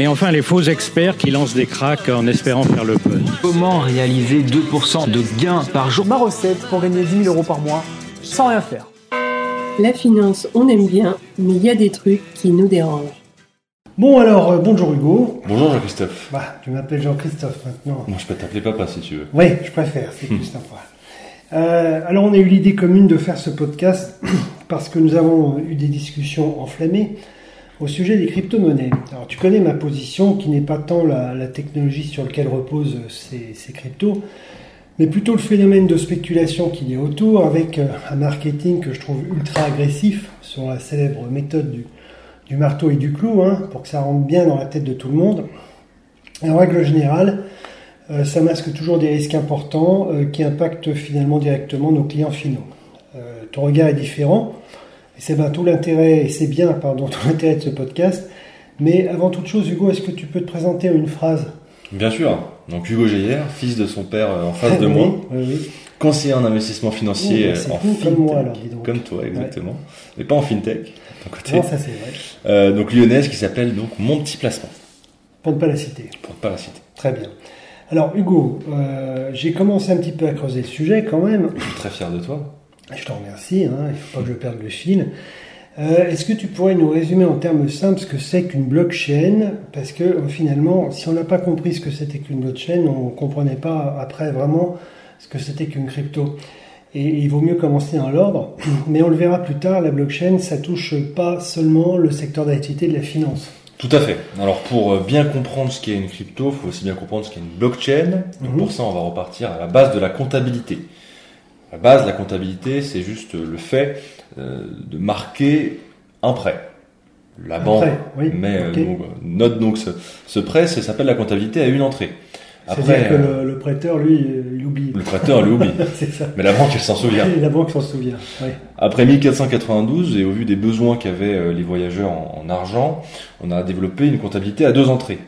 Et enfin, les faux experts qui lancent des cracks en espérant faire le buzz. Comment réaliser 2% de gains par jour Ma recette pour gagner 10 000 euros par mois sans rien faire. La finance, on aime bien, mais il y a des trucs qui nous dérangent. Bon alors, euh, bonjour Hugo. Bonjour Jean-Christophe. Bah, tu m'appelles Jean-Christophe maintenant. Moi, je peux t'appeler papa si tu veux. Oui, je préfère, c'est plus sympa. Euh, alors on a eu l'idée commune de faire ce podcast parce que nous avons eu des discussions enflammées au sujet des crypto-monnaies. Alors tu connais ma position qui n'est pas tant la, la technologie sur laquelle reposent ces, ces cryptos, mais plutôt le phénomène de spéculation qu'il y a autour avec euh, un marketing que je trouve ultra agressif sur la célèbre méthode du, du marteau et du clou hein, pour que ça rentre bien dans la tête de tout le monde. Et en règle générale, euh, ça masque toujours des risques importants euh, qui impactent finalement directement nos clients finaux. Euh, ton regard est différent, et c'est bien tout l'intérêt, et c'est bien, pardon, tout l'intérêt de ce podcast. Mais avant toute chose, Hugo, est-ce que tu peux te présenter en une phrase? Bien sûr. Donc Hugo Geyer, fils de son père euh, en face de Oui, moi, oui, oui. conseiller en investissement financier Oh, euh, en fintech, comme moi, alors, comme toi exactement, mais pas en fintech. côté. Non, ça c'est vrai. Euh, donc lyonnaise qui s'appelle donc Mon Petit Placement, Pour ne pas la citer. pour ne pas la citer. Très bien. Alors Hugo, euh, j'ai commencé un petit peu à creuser le sujet quand même. Je suis très fier de toi. Je t'en remercie, hein, il ne faut pas que je perde le fil. Euh, Est-ce que tu pourrais nous résumer en termes simples ce que c'est qu'une blockchain? Parce que euh, finalement, si on n'a pas compris ce que c'était qu'une blockchain, on ne comprenait pas après vraiment ce que c'était qu'une crypto. Et il vaut mieux commencer dans l'ordre, mais on le verra plus tard, la blockchain, ça touche pas seulement le secteur d'activité de la finance. Tout à fait. Alors pour euh, bien comprendre ce qu'est une crypto, il faut aussi bien comprendre ce qu'est une blockchain. Donc Mhm. pour ça, on va repartir à la base de la comptabilité. La base la comptabilité, c'est juste le fait euh, de marquer un prêt. La Un banque prêt, oui, met, euh, ok. donc, euh, note donc ce, ce prêt, ça s'appelle la comptabilité à une entrée. C'est-à-dire que euh, le, le prêteur, lui, euh, il oublie. le prêteur l'oublie, c'est ça. mais la banque elle s'en souvient. La banque s'en souvient. oui. Après 1492 et au vu des besoins qu'avaient euh, les voyageurs en, en argent, on a développé une comptabilité à deux entrées,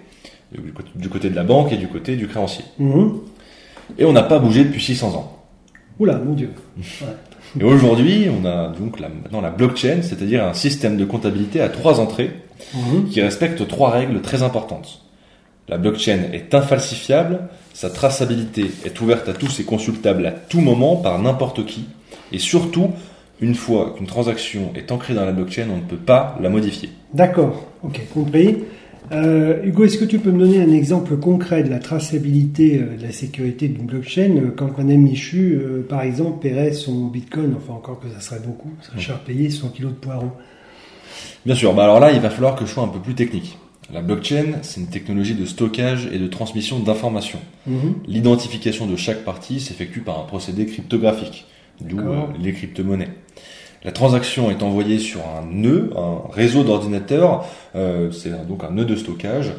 du côté- du côté de la banque et du côté du créancier. Mhm. Et on n'a pas bougé depuis 600 ans. Oula, mon Dieu. Et aujourd'hui, on a donc la, maintenant la blockchain, c'est-à-dire un système de comptabilité à trois entrées Mhm. qui respecte trois règles très importantes. La blockchain est infalsifiable, sa traçabilité est ouverte à tous et consultable à tout moment par n'importe qui, et surtout, une fois qu'une transaction est ancrée dans la blockchain, on ne peut pas la modifier. D'accord, ok, compris. Euh, Hugo, est-ce que tu peux me donner un exemple concret de la traçabilité euh, de la sécurité d'une blockchain euh, quand Madame Michu, euh, par exemple, paierait son bitcoin, enfin encore que ça serait beaucoup, ça serait cher payé, son kilo de poireaux? Bien sûr, bah alors là, il va falloir que je sois un peu plus technique. La blockchain, c'est une technologie de stockage et de transmission d'informations. Mhm. L'identification de chaque partie s'effectue par un procédé cryptographique, d'où euh, les crypto-monnaies. La transaction est envoyée sur un nœud, un réseau d'ordinateurs, euh, c'est donc un nœud de stockage,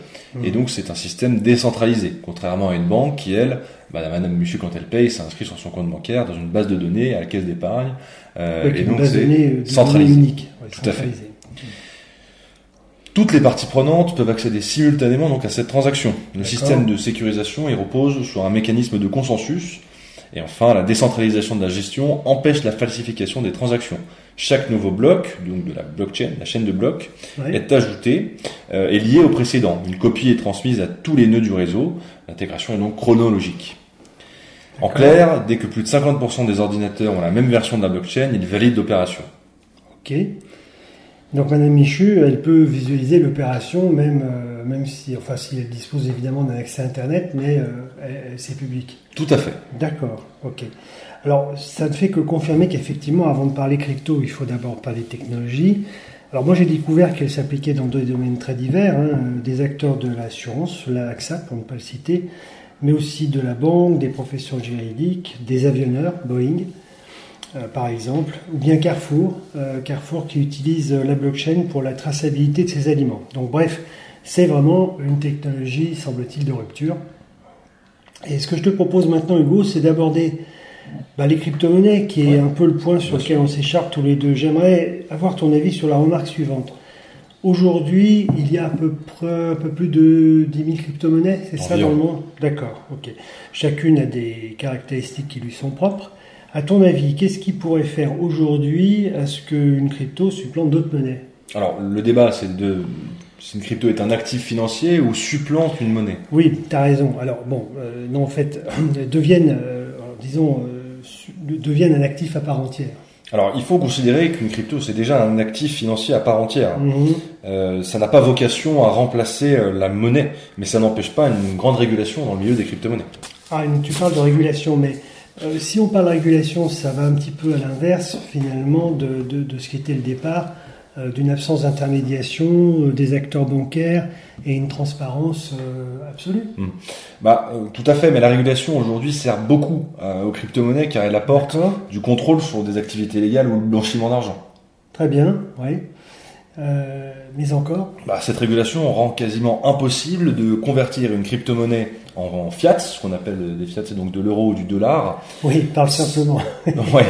et donc c'est un système décentralisé, contrairement à une banque qui, elle, bah, Madame Michu, quand elle paye, s'inscrit sur son compte bancaire dans une base de données à la caisse d'épargne, euh, Avec et une donc c'est euh, centralisé. unique. Ouais, Tout à fait. centralisé. Toutes les parties prenantes peuvent accéder simultanément donc à cette transaction. Le système de sécurisation il repose sur un mécanisme de consensus. Et enfin, la décentralisation de la gestion empêche la falsification des transactions. Chaque nouveau bloc, donc de la blockchain, la chaîne de blocs, Ouais. est ajouté euh, et lié au précédent. Une copie est transmise à tous les nœuds du réseau. L'intégration est donc chronologique. En clair, dès que plus de 50% des ordinateurs ont la même version de la blockchain, ils valident l'opération. Ok. Donc Madame Michu, elle peut visualiser l'opération même, euh, même si, enfin, si elle dispose évidemment d'un accès Internet, mais euh, c'est public. Tout à fait. D'accord, ok. Alors, ça ne fait que confirmer qu'effectivement, avant de parler crypto, il faut d'abord parler technologie. Alors moi, j'ai découvert qu'elle s'appliquait dans deux domaines très divers, hein, des acteurs de l'assurance, la AXA pour ne pas le citer, mais aussi de la banque, des professions juridiques, des avionneurs, Boeing, euh, par exemple, ou bien Carrefour, euh, Carrefour qui utilise la blockchain pour la traçabilité de ses aliments. Donc bref, c'est vraiment une technologie, semble-t-il, de rupture. Et ce que je te propose maintenant, Hugo, c'est d'aborder bah, les crypto-monnaies, qui est Ouais. un peu le point sur Bien lequel on s'écharpe tous les deux. J'aimerais avoir ton avis sur la remarque suivante. Aujourd'hui, il y a à peu près un peu plus de 10 000 crypto-monnaies, c'est ça dans le monde? D'accord, ok. Chacune a des caractéristiques qui lui sont propres. À ton avis, qu'est-ce qui pourrait faire aujourd'hui à ce qu'une crypto supplante d'autres monnaies? Alors, le débat, c'est de si une crypto est un actif financier ou supplante une monnaie. Oui, tu as raison. Alors, bon, euh, non, en fait, deviennent, euh, disons, euh, deviennent un actif à part entière. Alors, il faut considérer qu'une crypto, c'est déjà un actif financier à part entière. Euh, ça n'a pas vocation à remplacer euh, la monnaie, mais ça n'empêche pas une grande régulation dans le milieu des crypto-monnaies. Ah, tu parles de régulation, mais euh, si on parle de régulation, ça va un petit peu à l'inverse, finalement, de, de, de ce qui était le départ, euh, d'une absence d'intermédiation euh, des acteurs bancaires et une transparence euh, absolue. Bah, euh, tout à fait, mais la régulation aujourd'hui sert beaucoup euh, aux crypto-monnaies car elle apporte du contrôle sur des activités légales ou le blanchiment d'argent. Très bien, oui. Euh, mais encore Bah, cette régulation rend quasiment impossible de convertir une crypto-monnaie en, en fiat, ce qu'on appelle des fiat, c'est donc de l'euro ou du dollar, Oui, parle simplement. ouais,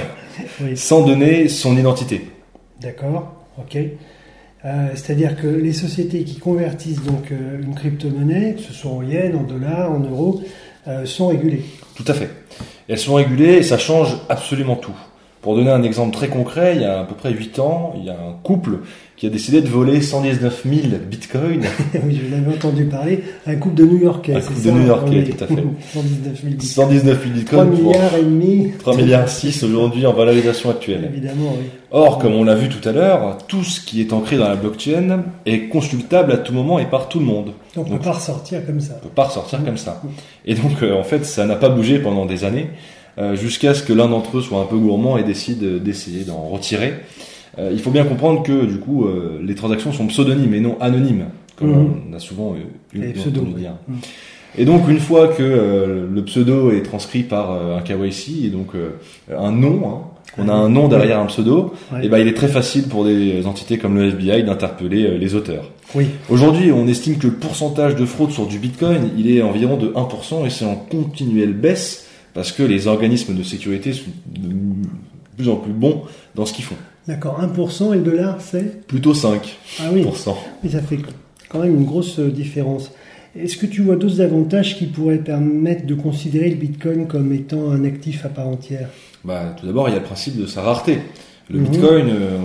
Oui. sans donner son identité. D'accord, ok. Euh, C'est-à-dire que les sociétés qui convertissent donc euh, une crypto-monnaie, que ce soit en yens, en dollars, en euros, euh, sont régulées. Tout à fait. Elles sont régulées et ça change absolument tout. Pour donner un exemple très concret, il y a à peu près 8 ans, il y a un couple qui a décidé de voler 119 000 bitcoins. oui, je l'avais entendu parler. Un couple de New-Yorkais, Un c'est couple de New-Yorkais, Oui. tout à fait. 119 000 bitcoins. 119 000 3 bitcoins pour milliards et demi. 3 milliards 6 aujourd'hui en valorisation actuelle. Évidemment, oui. Or, comme on l'a vu tout à l'heure, tout ce qui est ancré dans la blockchain est consultable à tout moment et par tout le monde. On ne peut Donc- pas ressortir comme ça. On peut pas ressortir comme ça. Et donc, euh, en fait, ça n'a pas bougé pendant des années, jusqu'à ce que l'un d'entre eux soit un peu gourmand et décide euh, d'essayer d'en retirer. Euh, il faut bien comprendre que, du coup, euh, les transactions sont pseudonymes et non anonymes, comme Mhm. on a souvent euh, eu entendu oui. dire. Mhm. Et donc, une fois que euh, le pseudo est transcrit par euh, un KYC, et donc euh, un nom, hein, on a un nom derrière un pseudo, Ouais. et ben il est très facile pour des entités comme le FBI d'interpeller euh, les auteurs. Oui. Aujourd'hui, on estime que le pourcentage de fraude sur du Bitcoin, il est environ de 1% et c'est en continuelle baisse parce que les organismes de sécurité sont de plus en plus bons dans ce qu'ils font. D'accord. 1% et le dollar, c'est? Plutôt 5%. Ah oui. Oui, ça fait quand même une grosse euh, différence. Est-ce que tu vois d'autres avantages qui pourraient permettre de considérer le Bitcoin comme étant un actif à part entière? Bah, tout d'abord, il y a le principe de sa rareté. Le Mhm. Bitcoin, euh,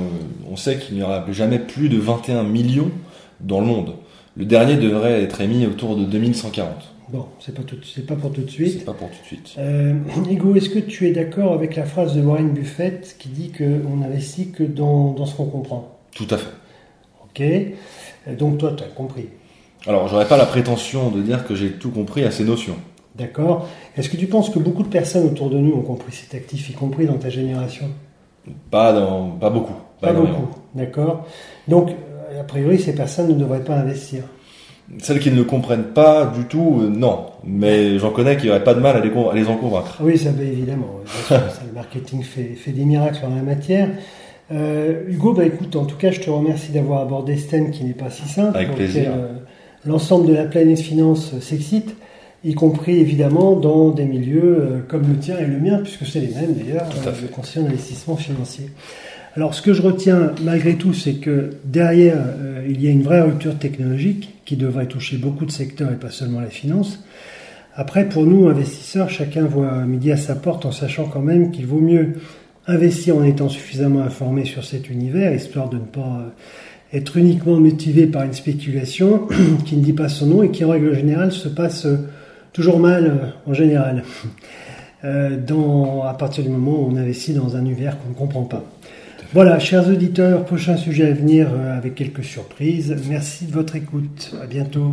on sait qu'il n'y aura jamais plus de 21 millions dans le monde. Le dernier devrait être émis autour de 2140. Bon, c'est pas tout, pas pour tout de suite. C'est pas pour tout de suite. Euh, Hugo, est-ce que tu es d'accord avec la phrase de Warren Buffett qui dit qu'on n'investit que dans, dans ce qu'on comprend? Tout à fait. Ok Euh, Donc toi, tu as compris. Alors, j'aurais pas la prétention de dire que j'ai tout compris à ces notions. D'accord Est-ce que tu penses que beaucoup de personnes autour de nous ont compris cet actif, y compris dans ta génération? Pas dans, pas beaucoup. Pas énormément. beaucoup. D'accord Donc, euh, a priori, ces personnes ne devraient pas investir. Celles qui ne le comprennent pas du tout, euh, non. Mais j'en connais qui n'auraient pas de mal à les, à les en convaincre. Oui, ça va évidemment. bien sûr, ça, le marketing fait, fait des miracles en la matière. Euh, Hugo, bah écoute, en tout cas, je te remercie d'avoir abordé ce thème qui n'est pas si simple. Avec plaisir. euh, L'ensemble de la planète finance euh, s'excite, y compris évidemment dans des milieux euh, comme le tien et le mien, puisque c'est les mêmes d'ailleurs, euh, le conseil en investissement financier. Alors, ce que je retiens malgré tout, c'est que derrière, euh, il y a une vraie rupture technologique qui devrait toucher beaucoup de secteurs et pas seulement la finance. Après, pour nous, investisseurs, chacun voit midi à sa porte en sachant quand même qu'il vaut mieux investir en étant suffisamment informé sur cet univers, histoire de ne pas euh, être uniquement motivé par une spéculation qui ne dit pas son nom et qui, en règle générale, se passe euh, toujours mal euh, en général. Dans, à partir du moment où on investit dans un univers qu'on ne comprend pas. Voilà, chers auditeurs, prochain sujet à venir euh, avec quelques surprises. Merci de votre écoute. À bientôt.